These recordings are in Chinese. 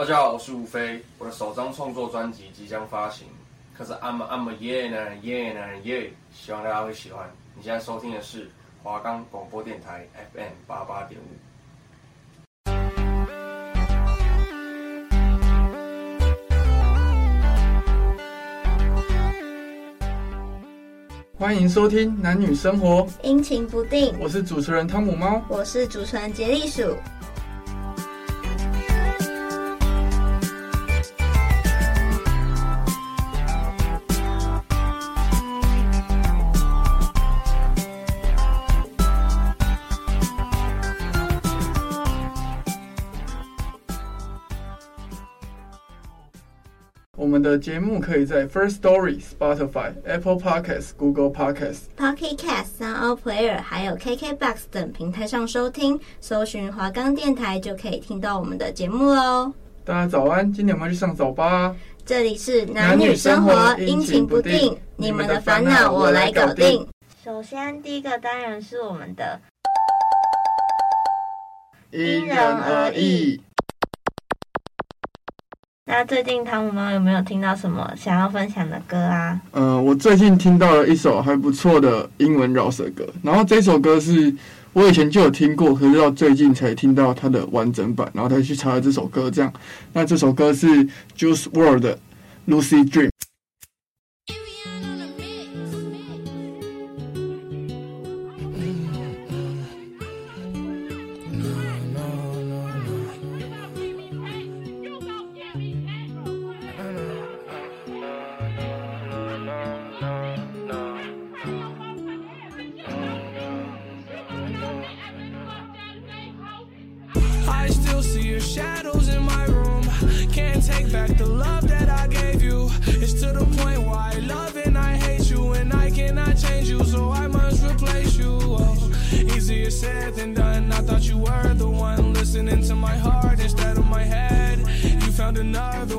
大家好，我是吴飞，我的首张创作专辑即将发行，可是 I'm I'm a yeah 男人 yeah 男人 yeah，希望大家会喜欢。你现在收听的是华冈广播电台 FM 八八点五。欢迎收听男女生活，阴晴不定。我是主持人汤姆猫，我是主持人杰利鼠。们的节目可以在 First Story、Spotify、Apple Podcasts、Google Podcasts、Pocket Casts、Sound Player 还有 KKBox 等平台上收听，搜寻华冈电台就可以听到我们的节目喽。大家早安，今天我们要去上早八。这里是男女生活，阴晴不定，你们的烦恼我来搞定。首先，第一个单元是我们的因人而异。那最近汤姆猫有没有听到什么想要分享的歌啊？嗯、呃，我最近听到了一首还不错的英文饶舌歌，然后这首歌是我以前就有听过，可是到最近才听到它的完整版，然后才去查了这首歌。这样，那这首歌是 Juice World 的 Lucy Dream。Shadows in my room. Can't take back the love that I gave you. It's to the point why I love and I hate you. And I cannot change you, so I must replace you. Oh, easier said than done. I thought you were the one listening to my heart instead of my head. You found another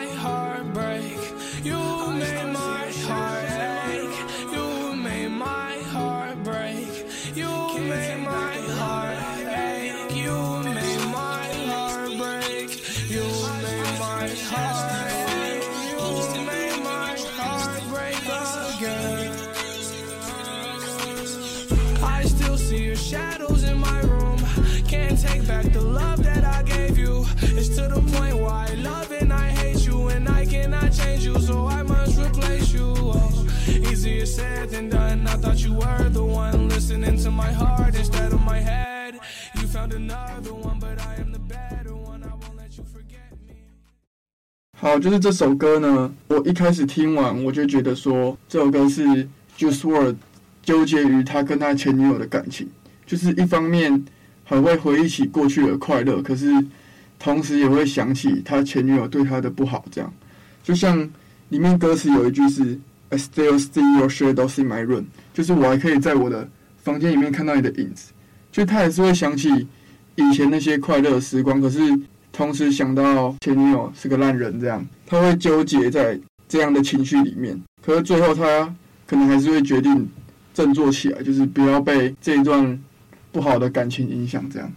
好，就是这首歌呢，我一开始听完我就觉得说，这首歌是 Juice WRLD 纠结于他跟他前女友的感情，就是一方面很会回忆起过去的快乐，可是同时也会想起他前女友对他的不好，这样。就像里面歌词有一句是 I still see your shadows in my room，就是我还可以在我的房间里面看到你的影子，就他还是会想起以前那些快乐的时光，可是同时想到前女友是个烂人，这样他会纠结在这样的情绪里面。可是最后他可能还是会决定振作起来，就是不要被这一段不好的感情影响，这样。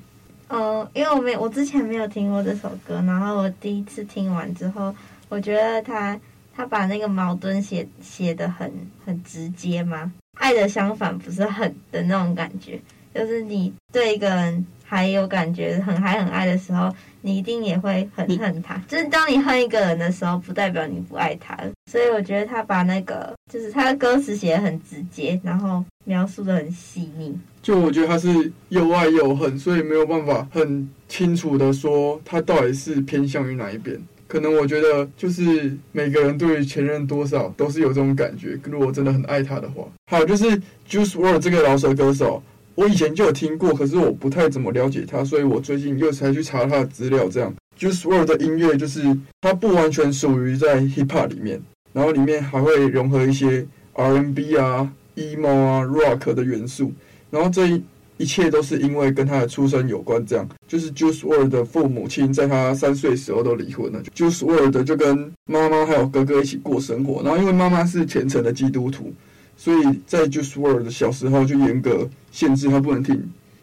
哦，因为我没我之前没有听过这首歌，然后我第一次听完之后，我觉得他他把那个矛盾写写的很很直接吗，爱的相反不是恨的那种感觉，就是你对一个人还有感觉很还很爱的时候，你一定也会很恨他。就是当你恨一个人的时候，不代表你不爱他。所以我觉得他把那个就是他的歌词写的很直接，然后描述的很细腻。就我觉得他是又爱又恨，所以没有办法很清楚的说他到底是偏向于哪一边。可能我觉得就是每个人对于前任多少都是有这种感觉。如果真的很爱他的话，还有就是 Juice WRLD 这个饶舌歌手，我以前就有听过，可是我不太怎么了解他，所以我最近又才去查他的资料。这样 Juice WRLD 的音乐就是他不完全属于在 Hip Hop 里面，然后里面还会融合一些 RNB 啊、Emo 啊、Rock 的元素。然后这一一切都是因为跟他的出生有关，这样就是 Juice WRLD 的父母亲在他三岁时候都离婚了，Juice WRLD 就跟妈妈还有哥哥一起过生活。然后因为妈妈是虔诚的基督徒，所以在 Juice WRLD 的小时候就严格限制他不能听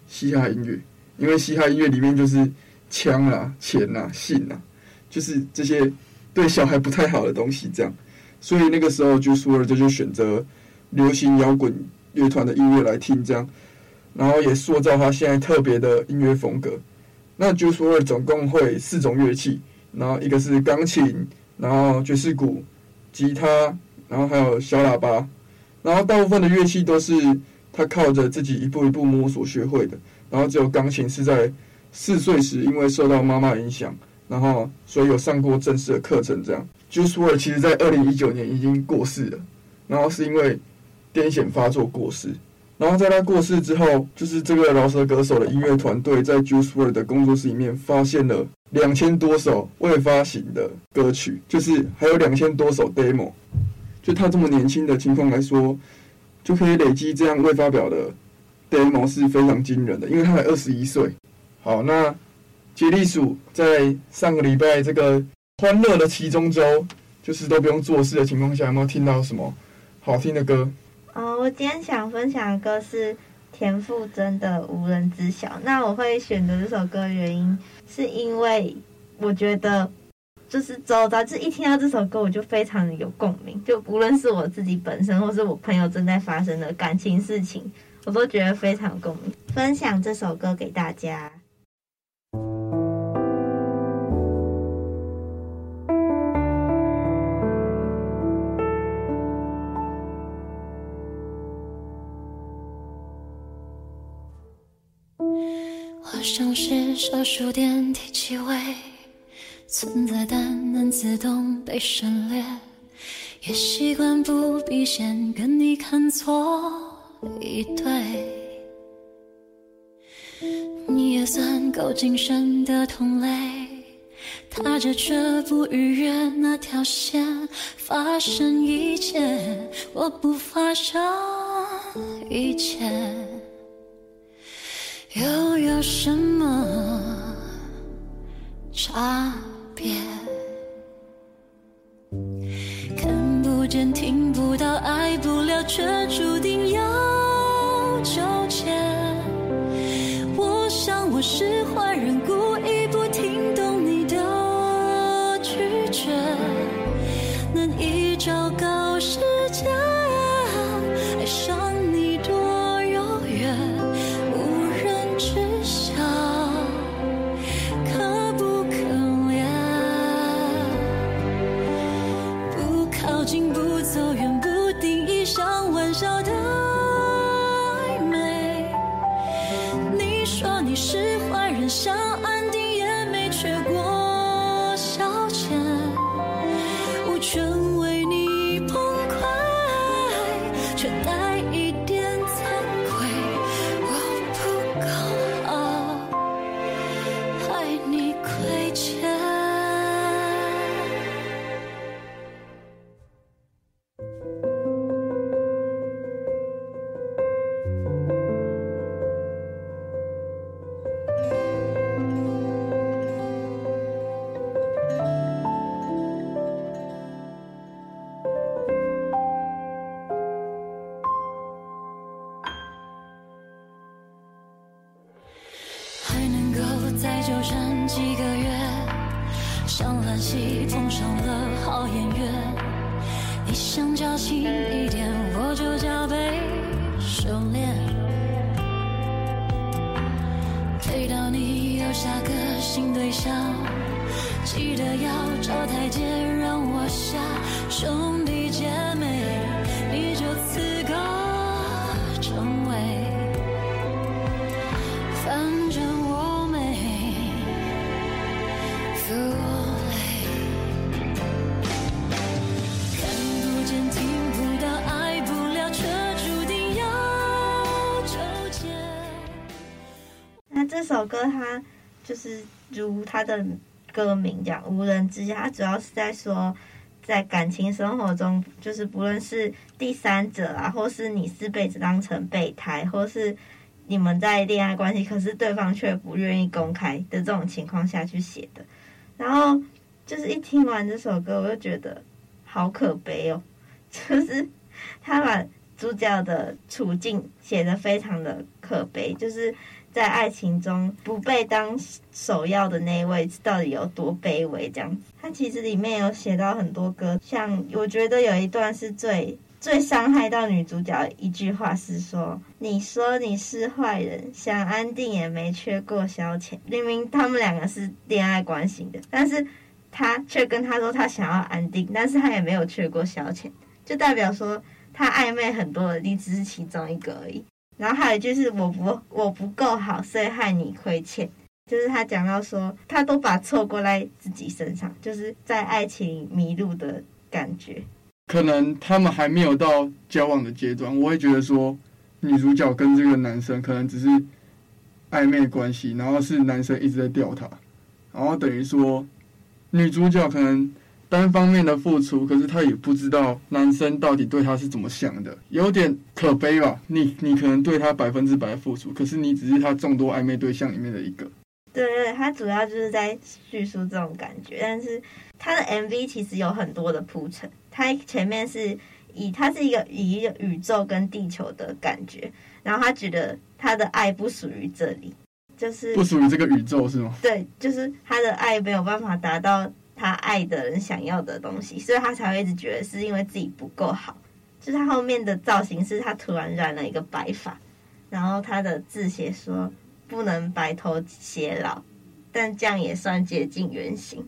嘻哈音乐，因为嘻哈音乐里面就是枪啊、钱啊、性啊，就是这些对小孩不太好的东西，这样。所以那个时候 Juice WRLD 就选择流行摇滚乐团的音乐来听，这样，然后也塑造他现在特别的音乐风格。那 Juice WRLD 总共会四种乐器，然后一个是钢琴，然后爵士鼓、吉他，然后还有小喇叭，然后大部分的乐器都是他靠着自己一步一步摸索学会的。然后只有钢琴是在四岁时因为受到妈妈影响，然后所以有上过正式的课程。这样，Juice WRLD 其实在二零一九年已经过世了，然后是因为。癫痫发作过世，然后在他过世之后，就是这个饶舌歌手的音乐团队在 Juice WRLD 的工作室里面发现了两千多首未发行的歌曲，就是还有两千多首 demo。就他这么年轻的情况来说，就可以累积这样未发表的 demo 是非常惊人的，因为他才二十一岁。好，那杰利鼠在上个礼拜这个欢乐的期中周，就是都不用做事的情况下，有没有听到什么好听的歌？哦，我今天想分享的歌是田馥甄的《无人知晓》。那我会选择这首歌的原因，是因为我觉得就是周遭，就一听到这首歌，我就非常有共鸣。就无论是我自己本身，或是我朋友正在发生的感情事情，我都觉得非常共鸣。分享这首歌给大家。像是小数电梯七位存在，但能自动被省略。也习惯不必先跟你看错一对。你也算够谨慎的同类，踏着却不逾越那条线，发生一切，我不发生一切。又有什么差别？看不见、听不到、爱不了，却注定要纠结。我想我是坏人，故这首歌它就是如它的歌名讲“无人知晓”，它主要是在说，在感情生活中，就是不论是第三者啊，或是你是被当成备胎，或是你们在恋爱关系，可是对方却不愿意公开的这种情况下去写的。然后就是一听完这首歌，我就觉得好可悲哦，就是他把主角的处境写得非常的可悲，就是。在爱情中不被当首要的那位，到底有多卑微？这样子，他其实里面有写到很多歌，像我觉得有一段是最最伤害到女主角一句话是说：“你说你是坏人，想安定也没缺过消遣。”明明他们两个是恋爱关系的，但是他却跟他说他想要安定，但是他也没有缺过消遣，就代表说他暧昧很多的，你只是其中一个而已。然后还有就是我不我不够好，所以害你亏欠。就是他讲到说，他都把错过在自己身上，就是在爱情迷路的感觉。可能他们还没有到交往的阶段，我会觉得说，女主角跟这个男生可能只是暧昧关系，然后是男生一直在吊她，然后等于说女主角可能。单方面的付出，可是他也不知道男生到底对他是怎么想的，有点可悲吧？你你可能对他百分之百的付出，可是你只是他众多暧昧对象里面的一个。对对，他主要就是在叙述这种感觉，但是他的 MV 其实有很多的铺陈，他前面是以他是一个以一个宇宙跟地球的感觉，然后他觉得他的爱不属于这里，就是不属于这个宇宙是吗？对，就是他的爱没有办法达到。他爱的人想要的东西，所以他才会一直觉得是因为自己不够好。就是他后面的造型是他突然染了一个白发，然后他的字写说不能白头偕老，但这样也算接近原型。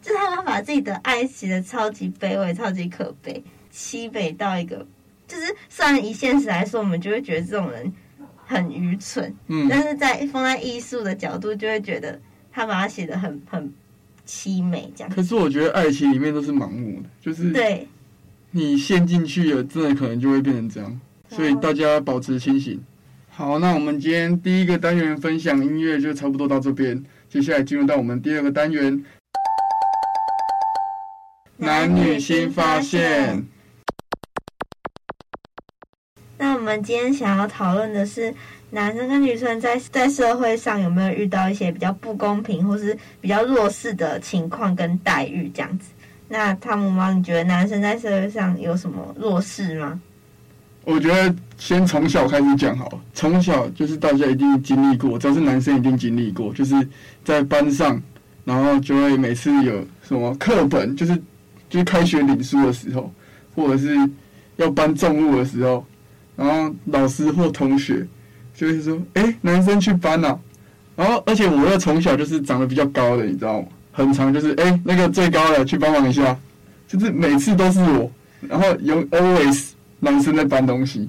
就是他把自己的爱写的超级卑微、超级可悲、凄美到一个，就是虽然以现实来说，我们就会觉得这种人很愚蠢，嗯，但是在放在艺术的角度，就会觉得他把它写的很很。凄美这样，可是我觉得爱情里面都是盲目的，就是对，你陷进去了，真的可能就会变成这样，所以大家保持清醒。好，那我们今天第一个单元分享音乐就差不多到这边，接下来进入到我们第二个单元，男女新发现。我们今天想要讨论的是。男生跟女生在在社会上有没有遇到一些比较不公平或是比较弱势的情况跟待遇这样子？那汤姆猫，你觉得男生在社会上有什么弱势吗？我觉得先从小开始讲好了。从小就是大家一定经历过，只要是男生一定经历过，就是在班上，然后就会每次有什么课本，就是就是开学领书的时候，或者是要搬重物的时候，然后老师或同学。就会说，哎、欸，男生去搬啊，然后而且我又从小就是长得比较高的，你知道吗？很长，就是哎、欸，那个最高的去帮忙一下，就是每次都是我，然后有 always 男生在搬东西，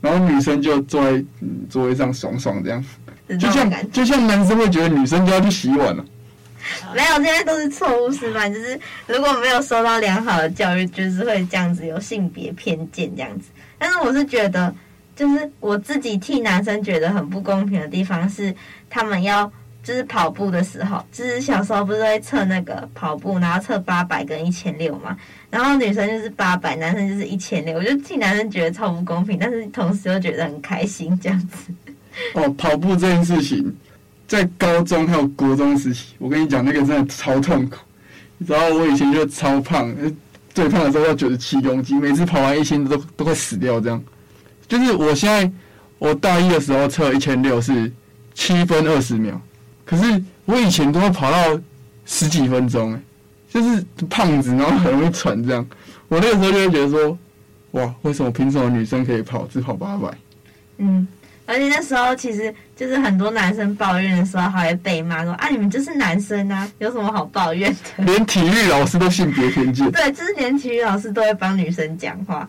然后女生就坐在嗯座位上爽爽这样，就像就像男生会觉得女生就要去洗碗了，没有，现在都是错误示范，就是如果没有受到良好的教育，就是会这样子有性别偏见这样子，但是我是觉得。就是我自己替男生觉得很不公平的地方是，他们要就是跑步的时候，就是小时候不是会测那个跑步，然后测八百跟一千六嘛，然后女生就是八百，男生就是一千六，我就替男生觉得超不公平，但是同时又觉得很开心这样子。哦，跑步这件事情，在高中还有国中时期，我跟你讲那个真的超痛苦。然后我以前就超胖，最胖的时候要九十七公斤，每次跑完一千都都快死掉这样。就是我现在，我大一的时候测一千六是七分二十秒，可是我以前都会跑到十几分钟，哎，就是胖子，然后很容易喘这样。我那个时候就会觉得说，哇，为什么凭什么女生可以跑只跑八百？嗯，而且那时候其实就是很多男生抱怨的时候，还会被骂说啊，你们就是男生啊，有什么好抱怨的？连体育老师都性别偏见。对，就是连体育老师都会帮女生讲话。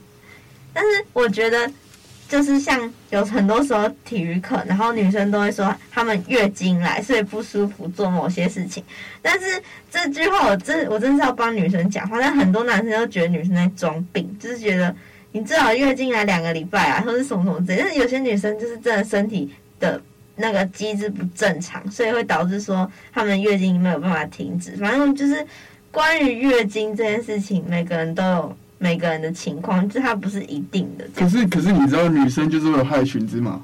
但是我觉得，就是像有很多时候体育课，然后女生都会说她们月经来，所以不舒服做某些事情。但是这句话我真我真是要帮女生讲话，但很多男生都觉得女生在装病，就是觉得。你最好月经来两个礼拜啊，或者什么什么之类。但是有些女生就是真的身体的那个机制不正常，所以会导致说她们月经没有办法停止。反正就是关于月经这件事情，每个人都有每个人的情况，就是它不是一定的。可是可是你知道，女生就是会有害群之马，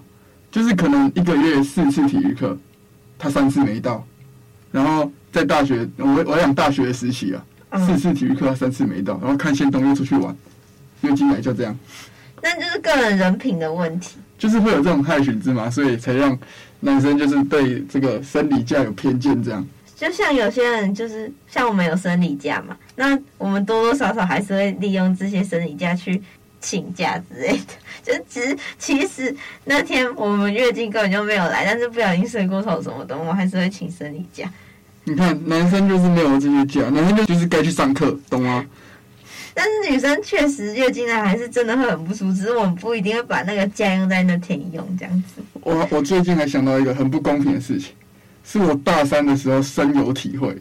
就是可能一个月四次体育课，她三次没到，然后在大学，我我讲大学的时期啊，四次体育课她三次没到，然后看线东又出去玩。月经来就这样，那就是个人人品的问题，就是会有这种害群之马，所以才让男生就是对这个生理假有偏见。这样，就像有些人就是像我们有生理假嘛，那我们多多少少还是会利用这些生理假去请假之类的。就其实其实那天我们月经根本就没有来，但是不小心睡过头什么的，我们还是会请生理假。你看，男生就是没有这些假，男生就就是该去上课，懂吗？但是女生确实月经来还是真的会很不舒服，只是我们不一定会把那个假用在那天用这样子。我我最近还想到一个很不公平的事情，是我大三的时候深有体会。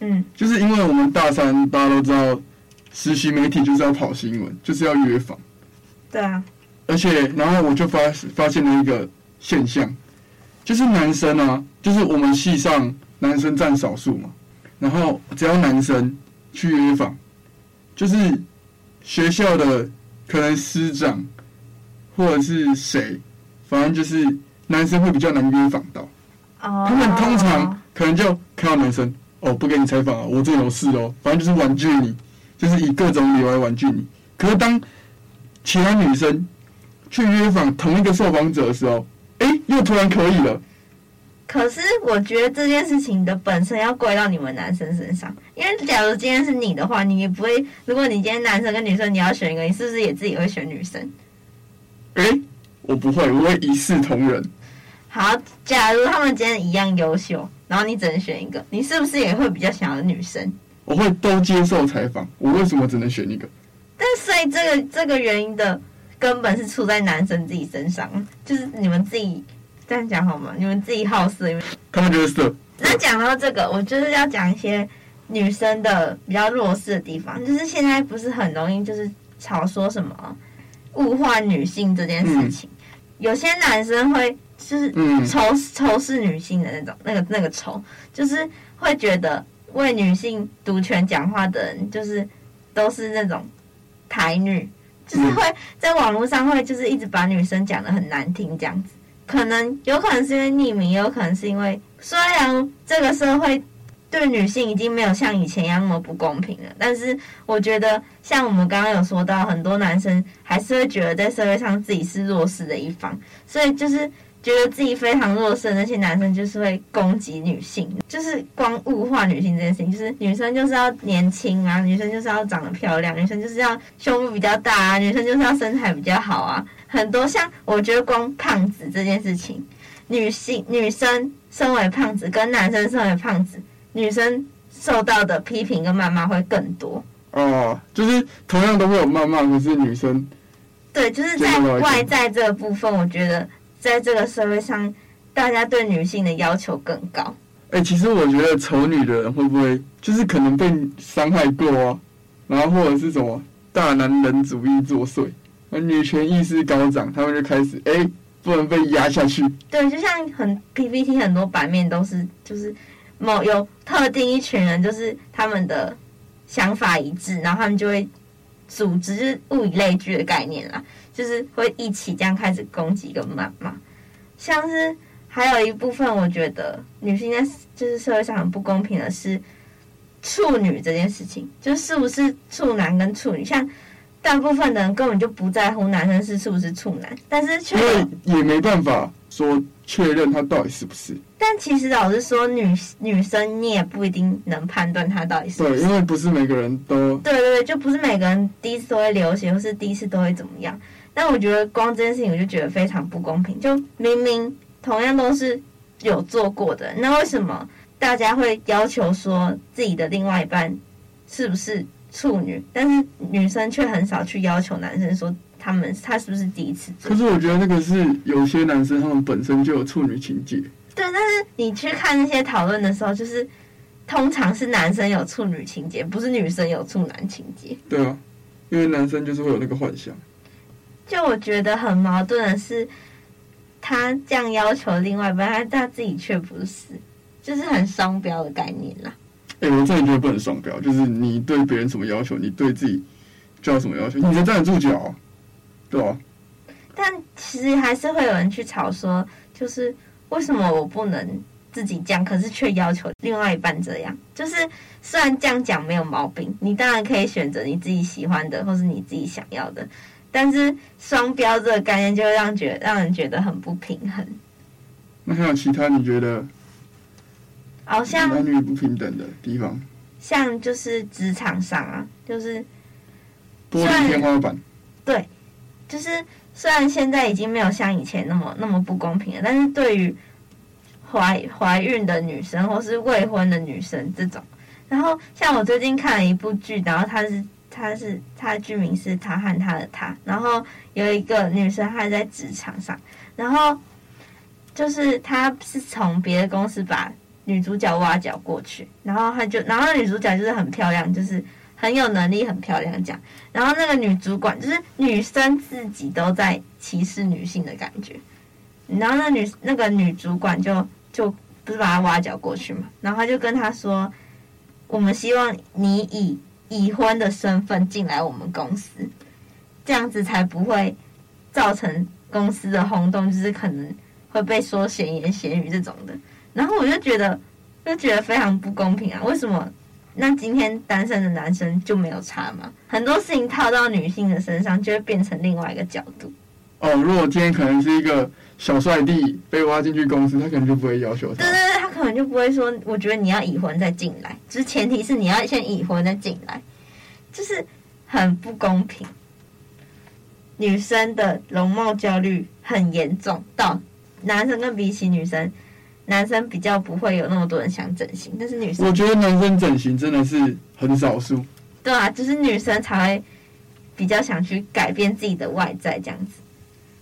嗯，就是因为我们大三大家都知道，实习媒体就是要跑新闻，就是要约访。对啊。而且，然后我就发发现了一个现象，就是男生啊，就是我们系上男生占少数嘛，然后只要男生去约访。就是学校的可能师长或者是谁，反正就是男生会比较难约访到。哦。他们通常可能就看到男生，哦，不给你采访啊，我这有事哦，反正就是婉拒你，就是以各种理由来婉拒你。可是当其他女生去约访同一个受访者的时候，哎，又突然可以了。可是我觉得这件事情的本身要归到你们男生身上，因为假如今天是你的话，你也不会。如果你今天男生跟女生你要选一个，你是不是也自己会选女生？诶，我不会，我会一视同仁。好，假如他们今天一样优秀，然后你只能选一个，你是不是也会比较想要女生？我会都接受采访，我为什么只能选一个？但所以这个这个原因的根本是出在男生自己身上，就是你们自己。这样讲好吗？你们自己好色，他们就是色。那讲到这个，我就是要讲一些女生的比较弱势的地方。就是现在不是很容易，就是吵说什么物化女性这件事情。嗯、有些男生会就是仇仇视女性的那种，那个那个仇，就是会觉得为女性独权讲话的人，就是都是那种台女，就是会在网络上会就是一直把女生讲的很难听这样子。可能有可能是因为匿名，也有可能是因为虽然这个社会对女性已经没有像以前一样那么不公平了，但是我觉得像我们刚刚有说到，很多男生还是会觉得在社会上自己是弱势的一方，所以就是。觉得自己非常弱势那些男生，就是会攻击女性，就是光物化女性这件事情，就是女生就是要年轻啊，女生就是要长得漂亮，女生就是要胸部比较大啊，女生就是要身材比较好啊。很多像我觉得光胖子这件事情，女性女生身为胖子跟男生身为胖子，女生受到的批评跟谩骂会更多。哦，就是同样都会有谩骂，可是女生对，就是在外在这个部分，我觉得。在这个社会上，大家对女性的要求更高。哎、欸，其实我觉得丑女的人会不会就是可能被伤害过啊？然后或者是什么大男人主义作祟，女权意识高涨，他们就开始哎、欸，不能被压下去。对，就像很 PPT 很多版面都是就是某有特定一群人，就是他们的想法一致，然后他们就会组织，就是物以类聚的概念啦。就是会一起这样开始攻击跟谩骂，像是还有一部分，我觉得女性在就是社会上很不公平的是处女这件事情，就是不是处男跟处女，像大部分的人根本就不在乎男生是是不是处男，但是却也没办法说确认他到底是不是。但其实老实说，女女生你也不一定能判断他到底是不是。对，因为不是每个人都。对对对，就不是每个人第一次都会流血，或是第一次都会怎么样。但我觉得光这件事情，我就觉得非常不公平。就明明同样都是有做过的，那为什么大家会要求说自己的另外一半是不是处女，但是女生却很少去要求男生说他们他是不是第一次做？可是我觉得那个是有些男生他们本身就有处女情结。对，但是你去看那些讨论的时候，就是通常是男生有处女情结，不是女生有处男情结。对啊，因为男生就是会有那个幻想。就我觉得很矛盾的是，他这样要求另外一半，他他自己却不是，就是很双标的概念啦。哎、欸，我真的觉得不能双标，就是你对别人什么要求，你对自己就要什么要求，你才站得住脚、啊，对吧、啊？但其实还是会有人去吵说，就是为什么我不能自己这样，可是却要求另外一半这样？就是虽然这样讲没有毛病，你当然可以选择你自己喜欢的，或是你自己想要的。但是双标这个概念就会让觉让人觉得很不平衡。那还有其他你觉得？好像男女不平等的地方，像就是职场上啊，就是玻璃天花板。对，就是虽然现在已经没有像以前那么那么不公平了，但是对于怀怀孕的女生或是未婚的女生这种，然后像我最近看了一部剧，然后它是。他是他的剧名是他和他的他，然后有一个女生还在职场上，然后就是他是从别的公司把女主角挖角过去，然后他就，然后女主角就是很漂亮，就是很有能力，很漂亮这样，然后那个女主管就是女生自己都在歧视女性的感觉，然后那女那个女主管就就不是把她挖角过去嘛，然后他就跟她说，我们希望你以。已婚的身份进来我们公司，这样子才不会造成公司的轰动，就是可能会被说闲言闲语这种的。然后我就觉得，就觉得非常不公平啊！为什么？那今天单身的男生就没有差吗？很多事情套到女性的身上，就会变成另外一个角度。哦，如果今天可能是一个小帅弟被挖进去公司，他可能就不会要求他。对对对，他可能就不会说，我觉得你要已婚再进来，就是前提是你要先已婚再进来，就是很不公平。女生的容貌焦虑很严重，到男生跟比起女生，男生比较不会有那么多人想整形，但是女生，我觉得男生整形真的是很少数。对啊，就是女生才会比较想去改变自己的外在这样子。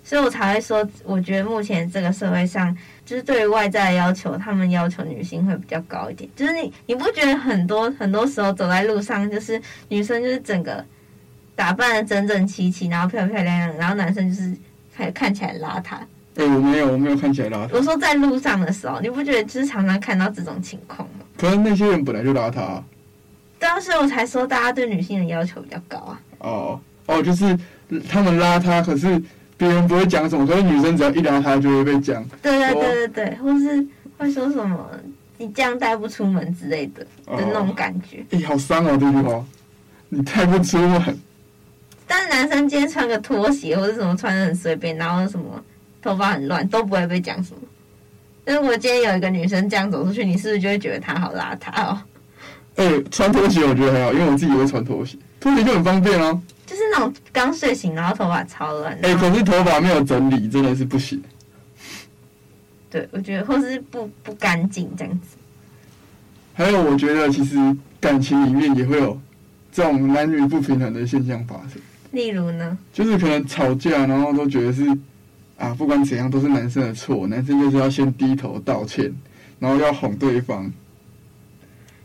所以我才会说，我觉得目前这个社会上，就是对于外在的要求，他们要求女性会比较高一点。就是你，你不觉得很多很多时候走在路上，就是女生就是整个打扮的整整齐齐，然后漂漂亮亮，然后男生就是看看起来邋遢。哎、欸，我没有，我没有看起来邋遢。我说在路上的时候，你不觉得就是常常看到这种情况吗？可是那些人本来就邋遢、啊。当时我才说，大家对女性的要求比较高啊。哦哦，就是他们邋遢，可是。别人不会讲什么，所以女生只要一聊他就会被讲。对对对对对，或是会说什么“你这样带不出门”之类的的那种感觉。哎、欸，好伤哦，这句话，你带不出门。但是男生今天穿个拖鞋或者什么穿的很随便，然后什么头发很乱，都不会被讲什么。但是如果今天有一个女生这样走出去，你是不是就会觉得她好邋遢哦？哎、欸，穿拖鞋我觉得还好，因为我自己也会穿拖鞋，拖鞋就很方便哦。就是那种刚睡醒，然后头发超乱。哎、欸，可是头发没有整理，真的是不行。对，我觉得或是不不干净这样子。还有，我觉得其实感情里面也会有这种男女不平衡的现象发生。例如呢？就是可能吵架，然后都觉得是啊，不管怎样都是男生的错，男生就是要先低头道歉，然后要哄对方。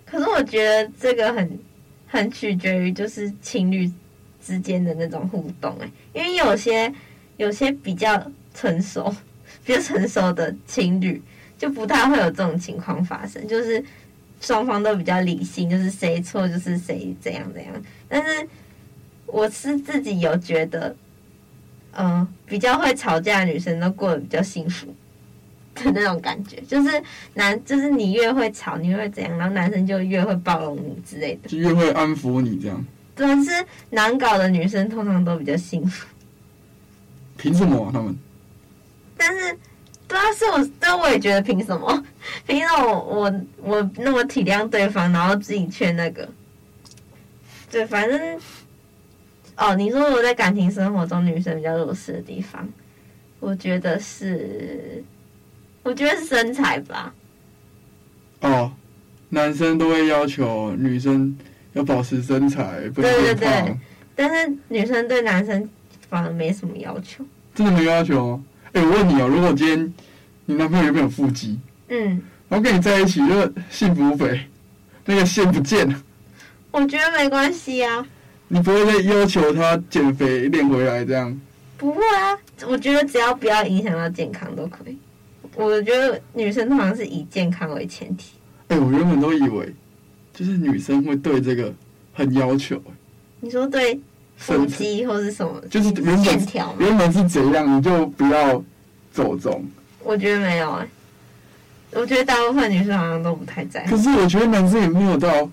可是我觉得这个很很取决于就是情侣。之间的那种互动，哎，因为有些有些比较成熟、比较成熟的情侣，就不太会有这种情况发生，就是双方都比较理性，就是谁错就是谁怎样怎样。但是我是自己有觉得，嗯，比较会吵架的女生都过得比较幸福的那种感觉，就是男，就是你越会吵，你越会怎样，然后男生就越会包容你之类的，就越会安抚你这样。总之，难搞的女生通常都比较幸福。凭什么啊，他们？但是对啊，是我，但，我也觉得凭什么？凭什么我我我那么体谅对方，然后自己却那个？对，反正哦，你说我在感情生活中女生比较弱势的地方，我觉得是，我觉得是身材吧。哦，男生都会要求女生要保持身材，不能对对对，但是女生对男生反而没什么要求。真的没要求？哎、欸，我问你哦，如果今天你男朋友有没有腹肌？嗯，然后跟你在一起就幸福肥，那个线不见了。我觉得没关系啊。你不会再要求他减肥练回来这样？不会啊，我觉得只要不要影响到健康都可以。我觉得女生通常是以健康为前提。哎、欸，我原本都以为就是女生会对这个很要求。你说对？腹肌或是什么？就是原本条，原本是怎样，你就不要走中。我觉得没有哎、欸，我觉得大部分女生好像都不太在乎。可是我觉得男生也没有到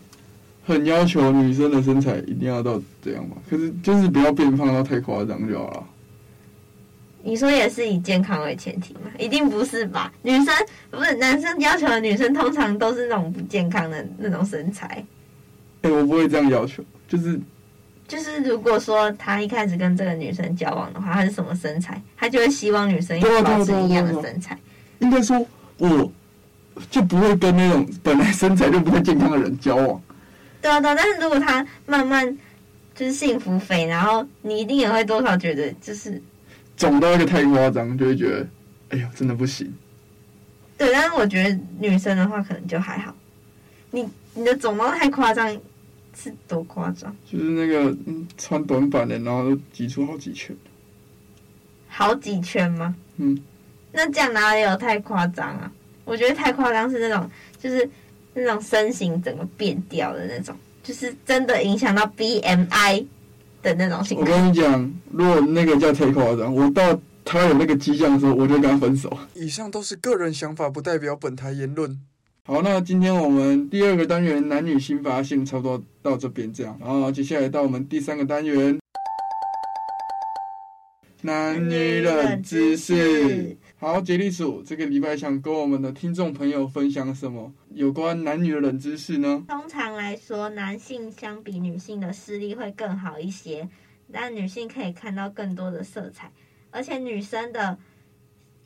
很要求女生的身材一定要到这样吧？可是就是不要变胖到太夸张就好了。你说也是以健康为前提吗？一定不是吧？女生不是男生要求的女生，通常都是那种不健康的那种身材。哎、欸，我不会这样要求，就是。就是如果说他一开始跟这个女生交往的话，他是什么身材，他就会希望女生要保持一样的身材。应该说，我就不会跟那种本来身材就不太健康的人交往。对啊，对啊。但是如果他慢慢就是幸福肥，然后你一定也会多少觉得就是肿到一个太夸张，就会觉得哎呀，真的不行。对，但是我觉得女生的话可能就还好。你你的肿到太夸张。是多夸张？就是那个嗯，穿短版的，然后都挤出好几圈。好几圈吗？嗯。那这样哪里有太夸张啊？我觉得太夸张是那种，就是那种身形整个变掉的那种，就是真的影响到 BMI 的那种。我跟你讲，如果那个叫太夸张，我到他有那个迹象的时候，我就跟他分手。以上都是个人想法，不代表本台言论。好，那今天我们第二个单元男女新发现差不多到这边这样，然后接下来到我们第三个单元男女冷知识。好，杰利鼠这个礼拜想跟我们的听众朋友分享什么有关男女的冷知识呢？通常来说，男性相比女性的视力会更好一些，但女性可以看到更多的色彩，而且女生的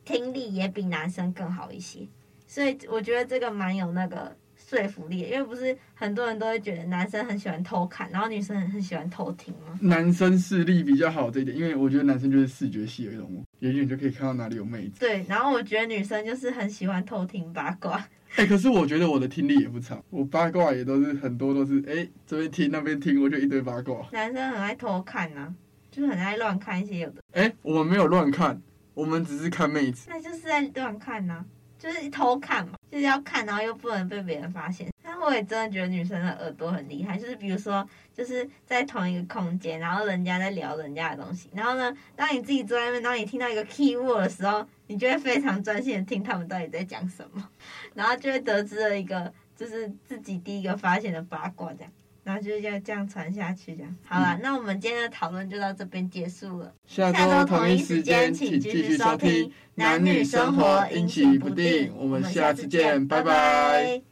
听力也比男生更好一些。所以我觉得这个蛮有那个说服力，因为不是很多人都会觉得男生很喜欢偷看，然后女生很喜欢偷听吗？男生视力比较好这一点，因为我觉得男生就是视觉系的动物，远远就可以看到哪里有妹子。对，然后我觉得女生就是很喜欢偷听八卦。哎、欸，可是我觉得我的听力也不差，我八卦也都是很多都是哎、欸、这边听那边听，我就一堆八卦。男生很爱偷看呐、啊，就是很爱乱看一些有的。哎、欸，我们没有乱看，我们只是看妹子。那就是在乱看呐、啊。就是偷看嘛，就是要看，然后又不能被别人发现。但我也真的觉得女生的耳朵很厉害，就是比如说，就是在同一个空间，然后人家在聊人家的东西，然后呢，当你自己坐在那边，当你听到一个 key word 的时候，你就会非常专心的听他们到底在讲什么，然后就会得知了一个就是自己第一个发现的八卦这样。然后就要这样传下去，这样好了。嗯、那我们今天的讨论就到这边结束了。下周同一时间，请继续收听《男女生活阴晴不定》。我们下次见。拜拜。